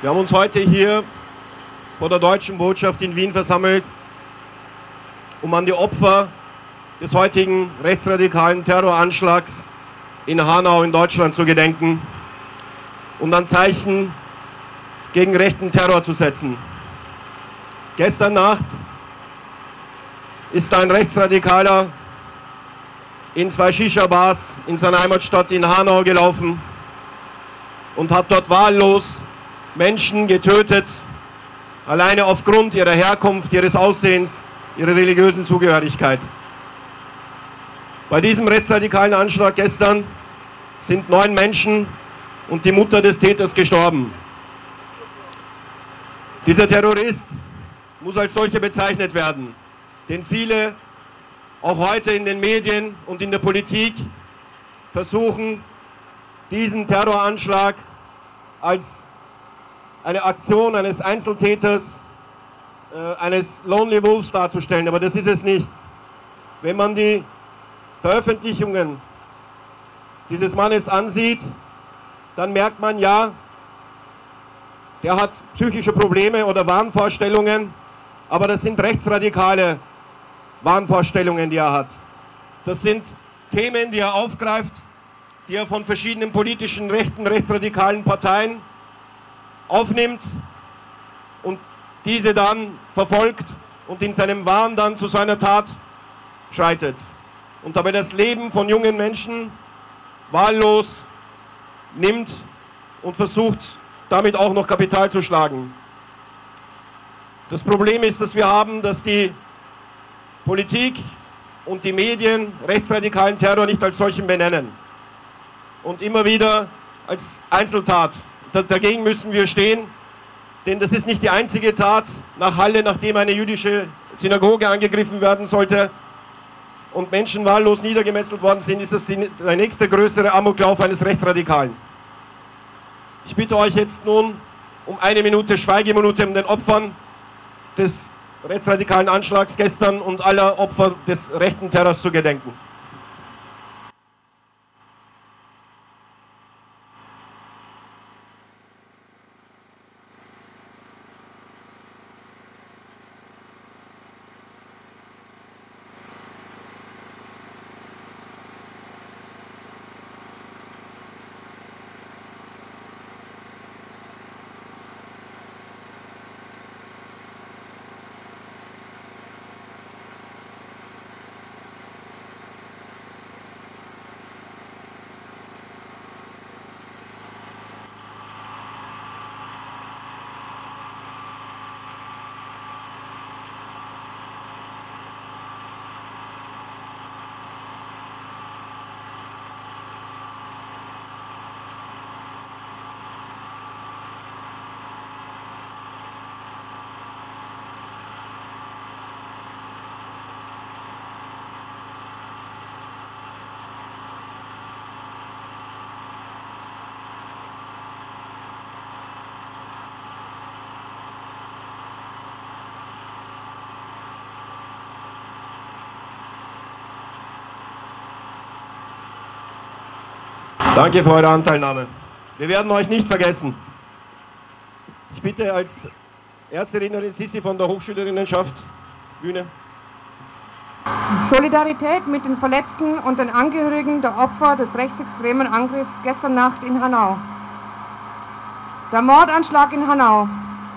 Wir haben uns heute hier vor der deutschen Botschaft in Wien versammelt, um an die Opfer des heutigen rechtsradikalen Terroranschlags in Hanau in Deutschland zu gedenken und ein Zeichen gegen rechten Terror zu setzen. Gestern Nacht ist ein Rechtsradikaler in zwei Shisha-Bars in seiner Heimatstadt in Hanau gelaufen und hat dort wahllos Menschen getötet, alleine aufgrund ihrer Herkunft, ihres Aussehens, ihrer religiösen Zugehörigkeit. Bei diesem rechtsradikalen Anschlag gestern sind neun Menschen und die Mutter des Täters gestorben. Dieser Terrorist muss als solcher bezeichnet werden, den viele auch heute in den Medien und in der Politik versuchen, diesen Terroranschlag als eine Aktion eines Einzeltäters, äh, eines Lonely Wolves darzustellen, aber das ist es nicht. Wenn man die Veröffentlichungen dieses Mannes ansieht, dann merkt man ja, der hat psychische Probleme oder Wahnvorstellungen, aber das sind rechtsradikale Wahnvorstellungen, die er hat. Das sind Themen, die er aufgreift, die er von verschiedenen politischen rechten, rechtsradikalen Parteien aufnimmt und diese dann verfolgt und in seinem Wahn dann zu seiner Tat schreitet und dabei das Leben von jungen Menschen wahllos nimmt und versucht damit auch noch Kapital zu schlagen. Das Problem ist, dass wir haben, dass die Politik und die Medien rechtsradikalen Terror nicht als solchen benennen und immer wieder als Einzeltat. Dagegen müssen wir stehen, denn das ist nicht die einzige Tat nach Halle, nachdem eine jüdische Synagoge angegriffen werden sollte und Menschen wahllos niedergemetzelt worden sind, ist das die, der nächste größere Amoklauf eines Rechtsradikalen. Ich bitte euch jetzt nun um eine Minute Schweigeminute um den Opfern des rechtsradikalen Anschlags gestern und aller Opfer des rechten Terrors zu gedenken. Danke für eure Anteilnahme. Wir werden euch nicht vergessen. Ich bitte als erste Rednerin Sissi von der Hochschülerinnenschaft, Bühne. Solidarität mit den Verletzten und den Angehörigen der Opfer des rechtsextremen Angriffs gestern Nacht in Hanau. Der Mordanschlag in Hanau,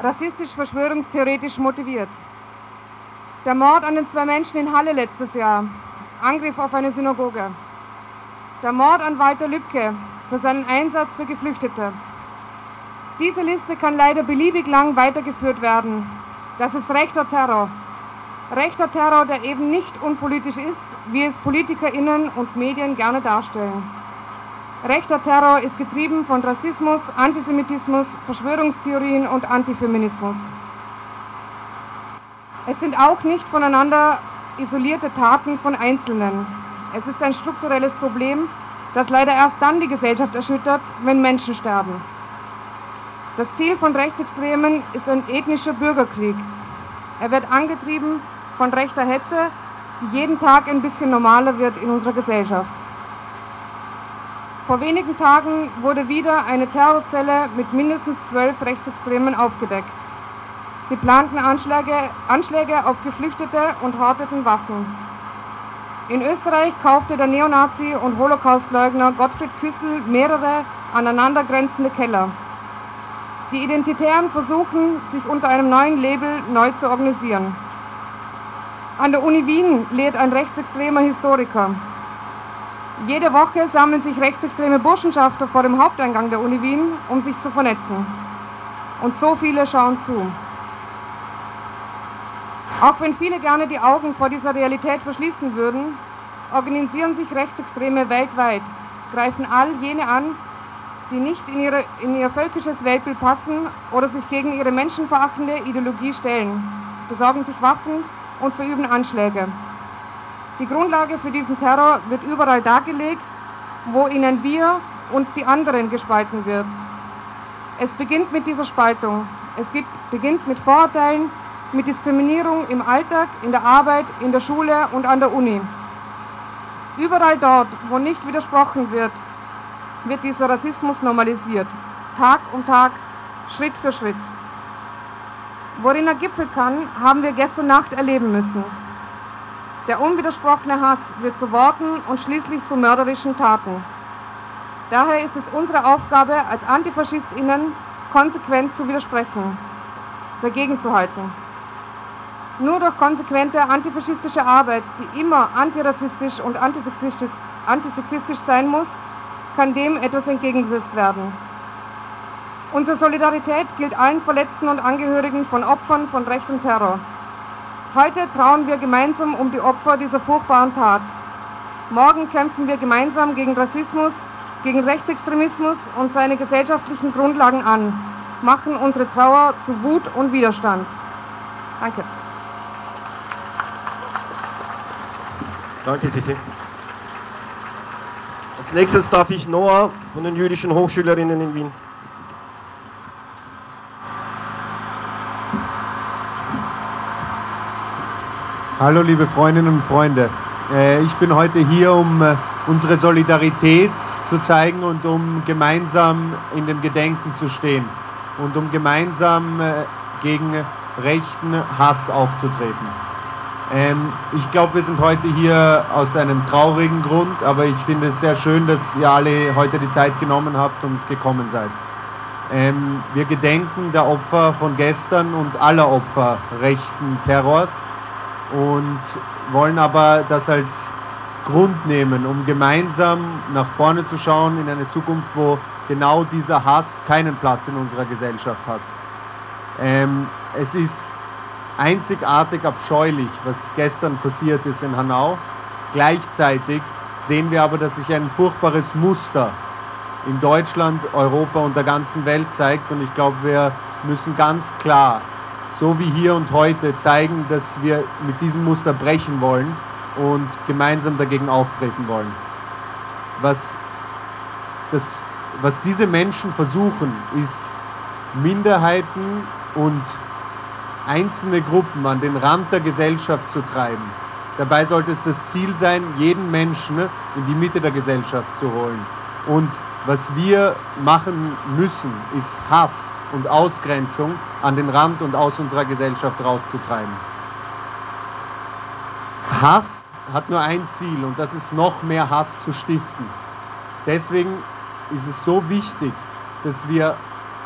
rassistisch verschwörungstheoretisch motiviert. Der Mord an den zwei Menschen in Halle letztes Jahr, Angriff auf eine Synagoge. Der Mord an Walter Lübcke für seinen Einsatz für Geflüchtete. Diese Liste kann leider beliebig lang weitergeführt werden. Das ist rechter Terror. Rechter Terror, der eben nicht unpolitisch ist, wie es PolitikerInnen und Medien gerne darstellen. Rechter Terror ist getrieben von Rassismus, Antisemitismus, Verschwörungstheorien und Antifeminismus. Es sind auch nicht voneinander isolierte Taten von Einzelnen. Es ist ein strukturelles Problem, das leider erst dann die Gesellschaft erschüttert, wenn Menschen sterben. Das Ziel von Rechtsextremen ist ein ethnischer Bürgerkrieg. Er wird angetrieben von rechter Hetze, die jeden Tag ein bisschen normaler wird in unserer Gesellschaft. Vor wenigen Tagen wurde wieder eine Terrorzelle mit mindestens zwölf Rechtsextremen aufgedeckt. Sie planten Anschläge, Anschläge auf Geflüchtete und horteten Waffen. In Österreich kaufte der Neonazi und Holocaustleugner Gottfried Küssel mehrere aneinandergrenzende Keller. Die Identitären versuchen, sich unter einem neuen Label neu zu organisieren. An der Uni Wien lehrt ein rechtsextremer Historiker. Jede Woche sammeln sich rechtsextreme Burschenschafter vor dem Haupteingang der Uni Wien, um sich zu vernetzen. Und so viele schauen zu. Auch wenn viele gerne die Augen vor dieser Realität verschließen würden, organisieren sich Rechtsextreme weltweit, greifen all jene an, die nicht in, ihre, in ihr völkisches Weltbild passen oder sich gegen ihre menschenverachtende Ideologie stellen, besorgen sich Waffen und verüben Anschläge. Die Grundlage für diesen Terror wird überall dargelegt, wo ihnen wir und die anderen gespalten wird. Es beginnt mit dieser Spaltung. Es beginnt mit Vorurteilen, mit Diskriminierung im Alltag, in der Arbeit, in der Schule und an der Uni. Überall dort, wo nicht widersprochen wird, wird dieser Rassismus normalisiert. Tag um Tag, Schritt für Schritt. Worin er gipfeln kann, haben wir gestern Nacht erleben müssen. Der unwidersprochene Hass wird zu Worten und schließlich zu mörderischen Taten. Daher ist es unsere Aufgabe, als AntifaschistInnen konsequent zu widersprechen, dagegen zu halten. Nur durch konsequente antifaschistische Arbeit, die immer antirassistisch und antisexistisch, antisexistisch sein muss, kann dem etwas entgegengesetzt werden. Unsere Solidarität gilt allen Verletzten und Angehörigen von Opfern von Recht und Terror. Heute trauen wir gemeinsam um die Opfer dieser furchtbaren Tat. Morgen kämpfen wir gemeinsam gegen Rassismus, gegen Rechtsextremismus und seine gesellschaftlichen Grundlagen an, machen unsere Trauer zu Wut und Widerstand. Danke. Danke, Sissi. Als nächstes darf ich Noah von den jüdischen Hochschülerinnen in Wien. Hallo liebe Freundinnen und Freunde. Äh, ich bin heute hier, um äh, unsere Solidarität zu zeigen und um gemeinsam in dem Gedenken zu stehen und um gemeinsam äh, gegen rechten Hass aufzutreten. Ähm, ich glaube, wir sind heute hier aus einem traurigen Grund, aber ich finde es sehr schön, dass ihr alle heute die Zeit genommen habt und gekommen seid. Ähm, wir gedenken der Opfer von gestern und aller Opfer rechten Terrors und wollen aber das als Grund nehmen, um gemeinsam nach vorne zu schauen in eine Zukunft, wo genau dieser Hass keinen Platz in unserer Gesellschaft hat. Ähm, es ist einzigartig abscheulich, was gestern passiert ist in Hanau. Gleichzeitig sehen wir aber, dass sich ein furchtbares Muster in Deutschland, Europa und der ganzen Welt zeigt. Und ich glaube, wir müssen ganz klar, so wie hier und heute, zeigen, dass wir mit diesem Muster brechen wollen und gemeinsam dagegen auftreten wollen. Was, das, was diese Menschen versuchen, ist Minderheiten und einzelne Gruppen an den Rand der Gesellschaft zu treiben. Dabei sollte es das Ziel sein, jeden Menschen in die Mitte der Gesellschaft zu holen. Und was wir machen müssen, ist Hass und Ausgrenzung an den Rand und aus unserer Gesellschaft rauszutreiben. Hass hat nur ein Ziel und das ist noch mehr Hass zu stiften. Deswegen ist es so wichtig, dass wir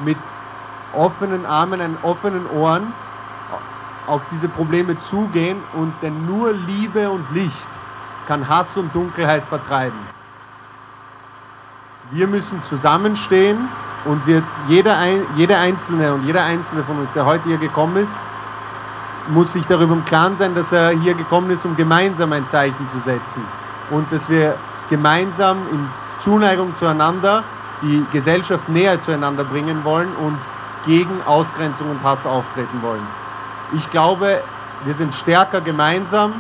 mit offenen Armen, und offenen Ohren auf diese Probleme zugehen und denn nur Liebe und Licht kann Hass und Dunkelheit vertreiben. Wir müssen zusammenstehen und wir, jeder, jeder Einzelne und jeder Einzelne von uns, der heute hier gekommen ist, muss sich darüber im Klaren sein, dass er hier gekommen ist, um gemeinsam ein Zeichen zu setzen und dass wir gemeinsam in Zuneigung zueinander die Gesellschaft näher zueinander bringen wollen und gegen Ausgrenzung und Hass auftreten wollen. Ich glaube, wir sind stärker gemeinsam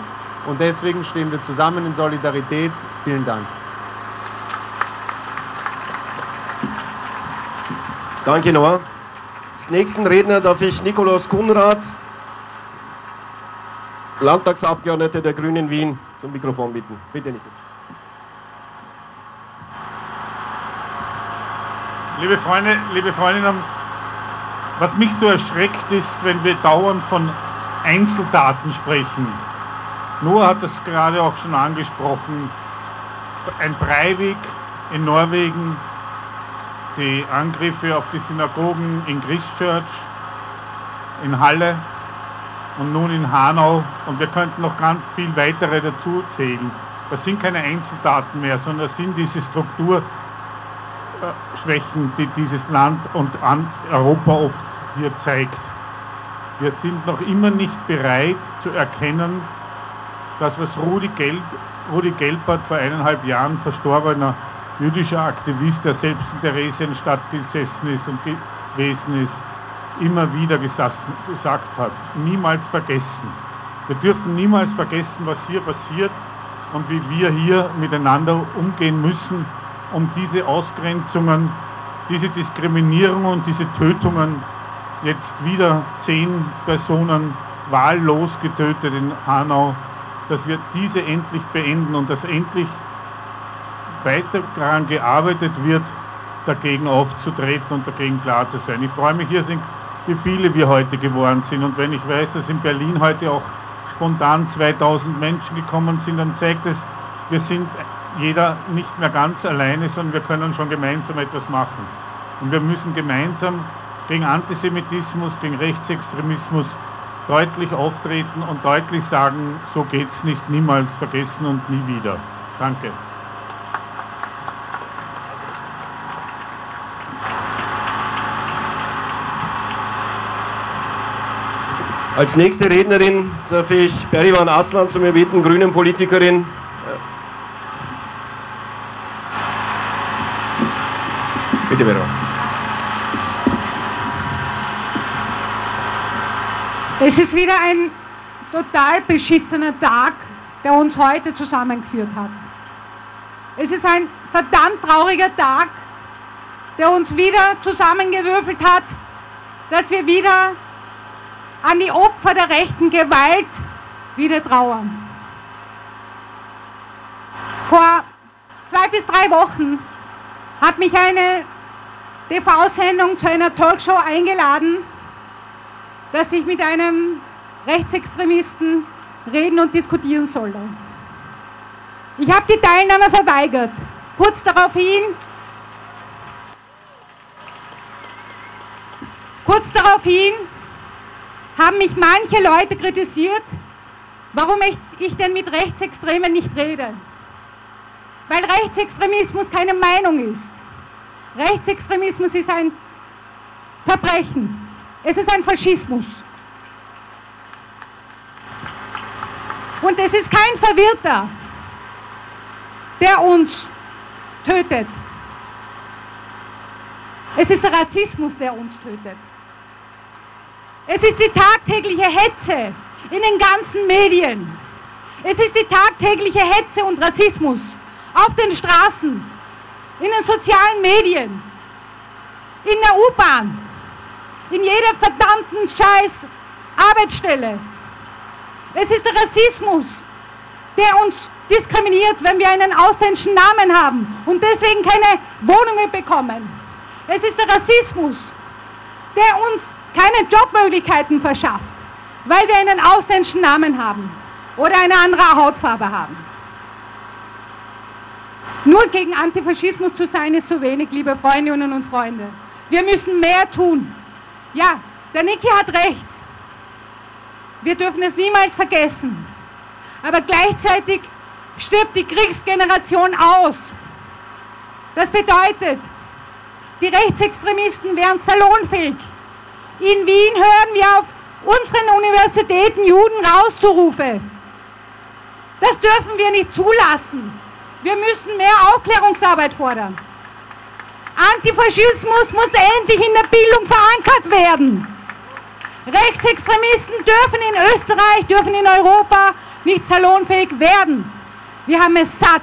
und deswegen stehen wir zusammen in Solidarität. Vielen Dank. Danke, Noah. Als nächsten Redner darf ich Nikolaus Kunrad, Landtagsabgeordneter der Grünen Wien, zum Mikrofon bitten. Bitte, Nikolaus. Liebe Freunde, liebe Freundinnen, was mich so erschreckt ist, wenn wir dauernd von Einzeldaten sprechen. Noah hat das gerade auch schon angesprochen. Ein Breivik in Norwegen, die Angriffe auf die Synagogen in Christchurch, in Halle und nun in Hanau. Und wir könnten noch ganz viel weitere dazu zählen. Das sind keine Einzeldaten mehr, sondern das sind diese Strukturschwächen, die dieses Land und Europa oft hier zeigt. Wir sind noch immer nicht bereit zu erkennen, dass was Rudi, Gelb, Rudi Gelbert vor eineinhalb Jahren verstorbener jüdischer Aktivist, der selbst in Theresienstadt gesessen ist und gewesen ist, immer wieder gesagt hat. Niemals vergessen. Wir dürfen niemals vergessen, was hier passiert und wie wir hier miteinander umgehen müssen, um diese Ausgrenzungen, diese Diskriminierung und diese Tötungen, jetzt wieder zehn Personen wahllos getötet in Hanau, dass wir diese endlich beenden und dass endlich weiter daran gearbeitet wird, dagegen aufzutreten und dagegen klar zu sein. Ich freue mich hier, wie viele wir heute geworden sind. Und wenn ich weiß, dass in Berlin heute auch spontan 2000 Menschen gekommen sind, dann zeigt es, wir sind jeder nicht mehr ganz alleine, sondern wir können schon gemeinsam etwas machen. Und wir müssen gemeinsam gegen Antisemitismus, gegen Rechtsextremismus deutlich auftreten und deutlich sagen, so geht es nicht, niemals vergessen und nie wieder. Danke. Als nächste Rednerin darf ich Berivan Aslan zu mir bitten, grünen Politikerin. Bitte, Berivan. Es ist wieder ein total beschissener Tag, der uns heute zusammengeführt hat. Es ist ein verdammt trauriger Tag, der uns wieder zusammengewürfelt hat, dass wir wieder an die Opfer der rechten Gewalt wieder trauern. Vor zwei bis drei Wochen hat mich eine TV-Sendung zu einer Talkshow eingeladen, dass ich mit einem Rechtsextremisten reden und diskutieren sollte. Ich habe die Teilnahme verweigert. Kurz daraufhin, kurz daraufhin haben mich manche Leute kritisiert, warum ich, denn mit Rechtsextremen nicht rede. Weil Rechtsextremismus keine Meinung ist. Rechtsextremismus ist ein Verbrechen. Es ist ein Faschismus. Und es ist kein Verwirrter, der uns tötet. Es ist der Rassismus, der uns tötet. Es ist die tagtägliche Hetze in den ganzen Medien. Es ist die tagtägliche Hetze und Rassismus auf den Straßen, in den sozialen Medien, in der U-Bahn, in jeder verdammten Scheiß Arbeitsstelle. Es ist der Rassismus, der uns diskriminiert, wenn wir einen ausländischen Namen haben und deswegen keine Wohnungen bekommen. Es ist der Rassismus, der uns keine Jobmöglichkeiten verschafft, weil wir einen ausländischen Namen haben oder eine andere Hautfarbe haben. Nur gegen Antifaschismus zu sein, ist zu wenig, liebe Freundinnen und Freunde. Wir müssen mehr tun. Ja, der Niki hat recht. Wir dürfen es niemals vergessen. Aber gleichzeitig stirbt die Kriegsgeneration aus. Das bedeutet, die Rechtsextremisten wären salonfähig. In Wien hören wir auf unseren Universitäten Juden rauszurufe. Das dürfen wir nicht zulassen. Wir müssen mehr Aufklärungsarbeit fordern. Antifaschismus muss endlich in der Bildung verankert werden. Rechtsextremisten dürfen in Österreich, dürfen in Europa nicht salonfähig werden. Wir haben es satt.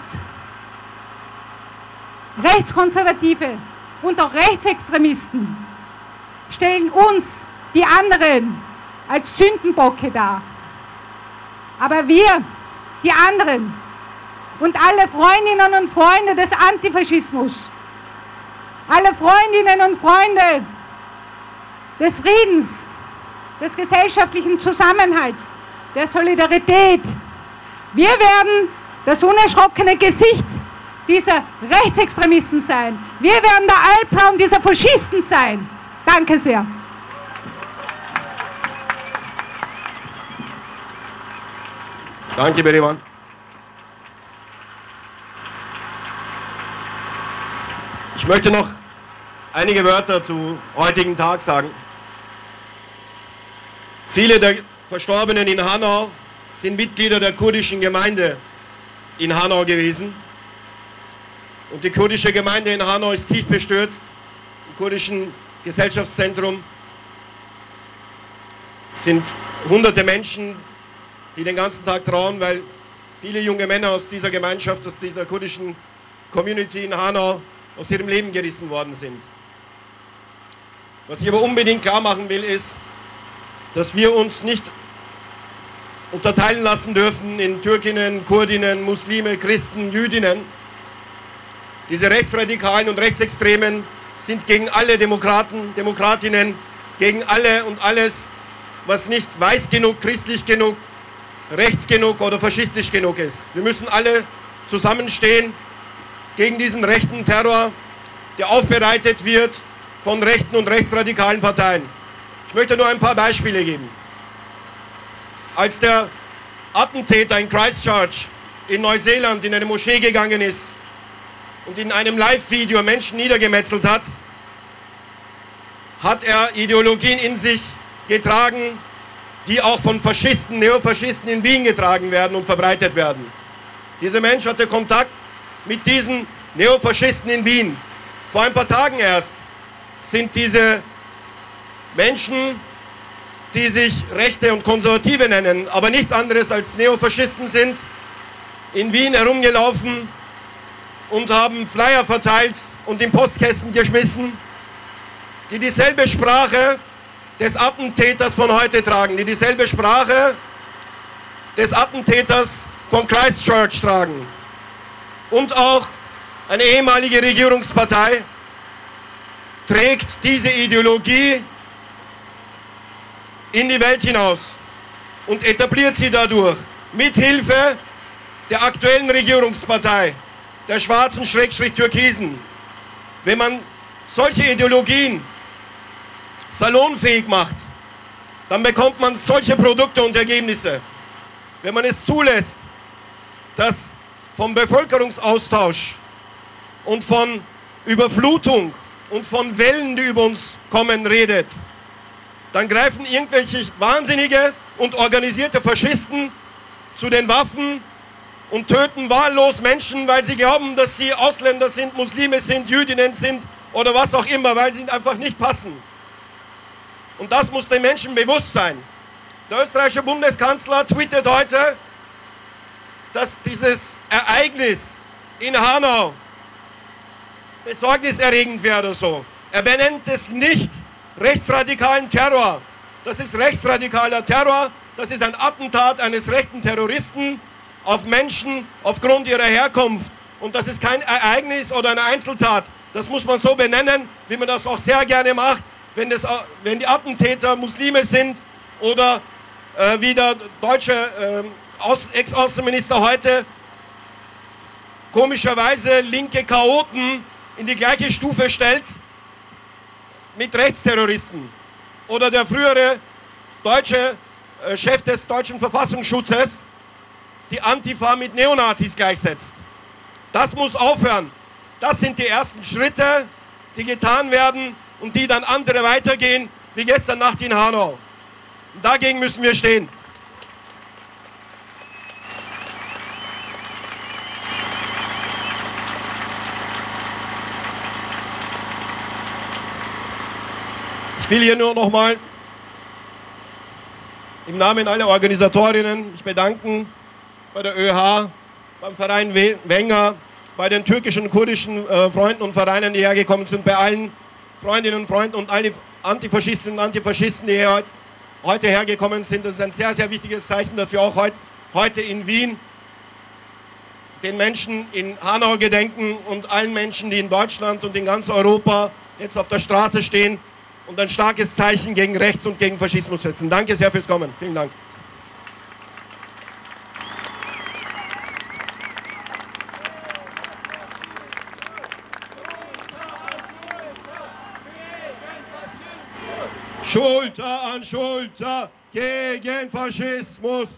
Rechtskonservative und auch Rechtsextremisten stellen uns, die anderen, als Sündenbocke dar. Aber wir, die anderen und alle Freundinnen und Freunde des Antifaschismus alle Freundinnen und Freunde des Friedens, des gesellschaftlichen Zusammenhalts, der Solidarität. Wir werden das unerschrockene Gesicht dieser Rechtsextremisten sein. Wir werden der Albtraum dieser Faschisten sein. Danke sehr. Danke, Berivan. Möchte noch einige Wörter zu heutigen Tag sagen. Viele der Verstorbenen in Hanau sind Mitglieder der kurdischen Gemeinde in Hanau gewesen. Und die kurdische Gemeinde in Hanau ist tief bestürzt. Im kurdischen Gesellschaftszentrum sind hunderte Menschen, die den ganzen Tag trauen, weil viele junge Männer aus dieser Gemeinschaft, aus dieser kurdischen Community in Hanau aus ihrem Leben gerissen worden sind. Was ich aber unbedingt klar machen will, ist, dass wir uns nicht unterteilen lassen dürfen in Türkinnen, Kurdinnen, Muslime, Christen, Jüdinnen. Diese Rechtsradikalen und Rechtsextremen sind gegen alle Demokraten, Demokratinnen, gegen alle und alles, was nicht weiß genug, christlich genug, rechts genug oder faschistisch genug ist. Wir müssen alle zusammenstehen gegen diesen rechten Terror, der aufbereitet wird von rechten und rechtsradikalen Parteien. Ich möchte nur ein paar Beispiele geben. Als der Attentäter in Christchurch in Neuseeland in eine Moschee gegangen ist und in einem Live-Video Menschen niedergemetzelt hat, hat er Ideologien in sich getragen, die auch von Faschisten, Neofaschisten in Wien getragen werden und verbreitet werden. Dieser Mensch hatte Kontakt mit diesen Neofaschisten in Wien. Vor ein paar Tagen erst sind diese Menschen, die sich Rechte und Konservative nennen, aber nichts anderes als Neofaschisten sind, in Wien herumgelaufen und haben Flyer verteilt und in Postkästen geschmissen, die dieselbe Sprache des Attentäters von heute tragen, die dieselbe Sprache des Attentäters von Christchurch tragen. Und auch eine ehemalige Regierungspartei trägt diese Ideologie in die Welt hinaus und etabliert sie dadurch mit Hilfe der aktuellen Regierungspartei, der schwarzen Schrägstrich Türkisen. Wenn man solche Ideologien salonfähig macht, dann bekommt man solche Produkte und Ergebnisse. Wenn man es zulässt, dass vom Bevölkerungsaustausch und von Überflutung und von Wellen, die über uns kommen, redet, dann greifen irgendwelche wahnsinnige und organisierte Faschisten zu den Waffen und töten wahllos Menschen, weil sie glauben, dass sie Ausländer sind, Muslime sind, Jüdinnen sind oder was auch immer, weil sie einfach nicht passen. Und das muss den Menschen bewusst sein. Der österreichische Bundeskanzler twittert heute, dass dieses Ereignis in Hanau besorgniserregend wäre oder so. Er benennt es nicht rechtsradikalen Terror. Das ist rechtsradikaler Terror, das ist ein Attentat eines rechten Terroristen auf Menschen aufgrund ihrer Herkunft. Und das ist kein Ereignis oder eine Einzeltat. Das muss man so benennen, wie man das auch sehr gerne macht wenn, das, wenn die Attentäter Muslime sind oder äh, wie der deutsche äh, Ex-Außenminister heute komischerweise linke Chaoten in die gleiche Stufe stellt mit Rechtsterroristen. Oder der frühere deutsche äh, Chef des deutschen Verfassungsschutzes die Antifa mit Neonazis gleichsetzt. Das muss aufhören. Das sind die ersten Schritte, die getan werden, und die dann andere weitergehen, wie gestern Nacht in Hanau. Und dagegen müssen wir stehen. Will hier nur nochmal im Namen aller Organisatorinnen mich bedanken bei der ÖH, beim Verein Wenger, bei den türkischen kurdischen äh, Freunden und Vereinen, die hergekommen sind, bei allen Freundinnen und Freunde und alle Antifaschistinnen und Antifaschisten, die hier heute hergekommen sind. Das ist ein sehr, sehr wichtiges Zeichen, dass wir auch heute, heute in Wien den Menschen in Hanau gedenken und allen Menschen, die in Deutschland und in ganz Europa jetzt auf der Straße stehen und ein starkes Zeichen gegen Rechts und gegen Faschismus setzen. Danke sehr fürs Kommen. Vielen Dank. Schulter an Schulter gegen Faschismus.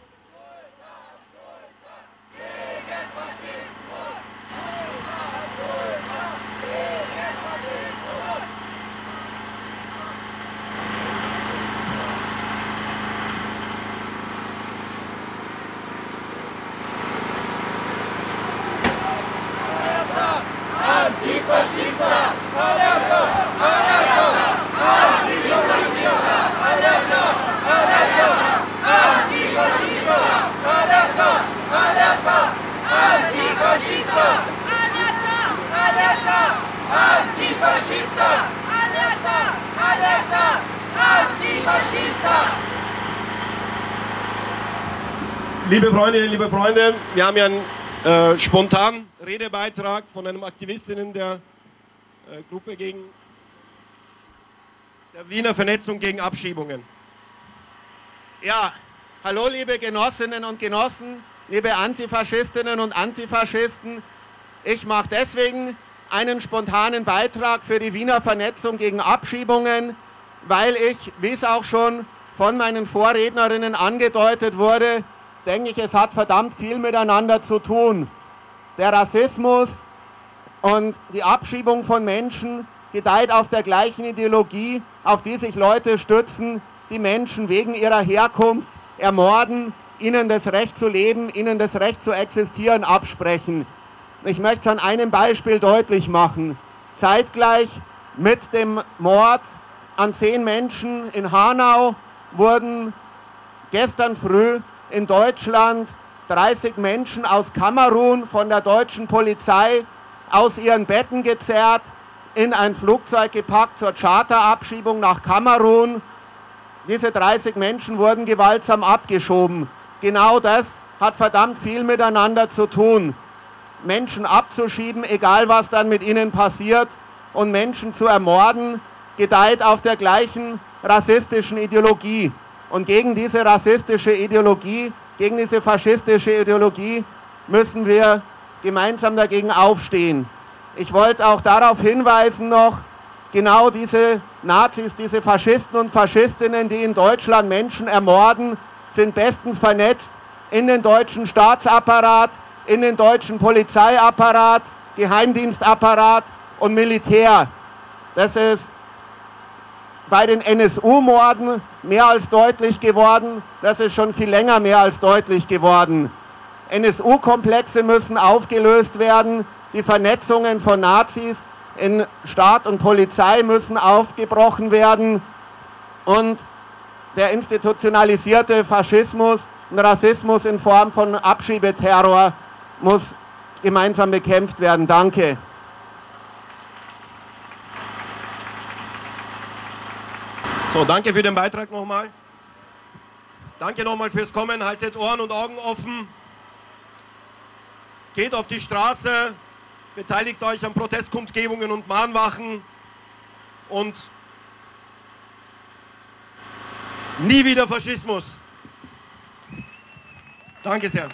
Freundinnen, liebe Freunde, wir haben ja einen äh, spontanen Redebeitrag von einem Aktivistinnen der äh, Gruppe gegen der Wiener Vernetzung gegen Abschiebungen. Ja, hallo liebe Genossinnen und Genossen, liebe Antifaschistinnen und Antifaschisten. Ich mache deswegen einen spontanen Beitrag für die Wiener Vernetzung gegen Abschiebungen, weil ich, wie es auch schon von meinen Vorrednerinnen angedeutet wurde, denke ich, es hat verdammt viel miteinander zu tun. Der Rassismus und die Abschiebung von Menschen gedeiht auf der gleichen Ideologie, auf die sich Leute stützen, die Menschen wegen ihrer Herkunft ermorden, ihnen das Recht zu leben, ihnen das Recht zu existieren absprechen. Ich möchte es an einem Beispiel deutlich machen. Zeitgleich mit dem Mord an zehn Menschen in Hanau wurden gestern früh in Deutschland 30 Menschen aus Kamerun von der deutschen Polizei aus ihren Betten gezerrt, in ein Flugzeug gepackt zur Charterabschiebung nach Kamerun. Diese 30 Menschen wurden gewaltsam abgeschoben. Genau das hat verdammt viel miteinander zu tun. Menschen abzuschieben, egal was dann mit ihnen passiert, und Menschen zu ermorden, gedeiht auf der gleichen rassistischen Ideologie. Und gegen diese rassistische Ideologie, gegen diese faschistische Ideologie müssen wir gemeinsam dagegen aufstehen. Ich wollte auch darauf hinweisen noch, genau diese Nazis, diese Faschisten und Faschistinnen, die in Deutschland Menschen ermorden, sind bestens vernetzt in den deutschen Staatsapparat, in den deutschen Polizeiapparat, Geheimdienstapparat und Militär. Das ist bei den NSU-Morden mehr als deutlich geworden. Das ist schon viel länger mehr als deutlich geworden. NSU-Komplexe müssen aufgelöst werden. Die Vernetzungen von Nazis in Staat und Polizei müssen aufgebrochen werden. Und der institutionalisierte Faschismus und Rassismus in Form von Abschiebeterror muss gemeinsam bekämpft werden. Danke. So, danke für den Beitrag nochmal. Danke nochmal fürs Kommen. Haltet Ohren und Augen offen. Geht auf die Straße, beteiligt euch an Protestkundgebungen und Mahnwachen und nie wieder Faschismus. Danke sehr.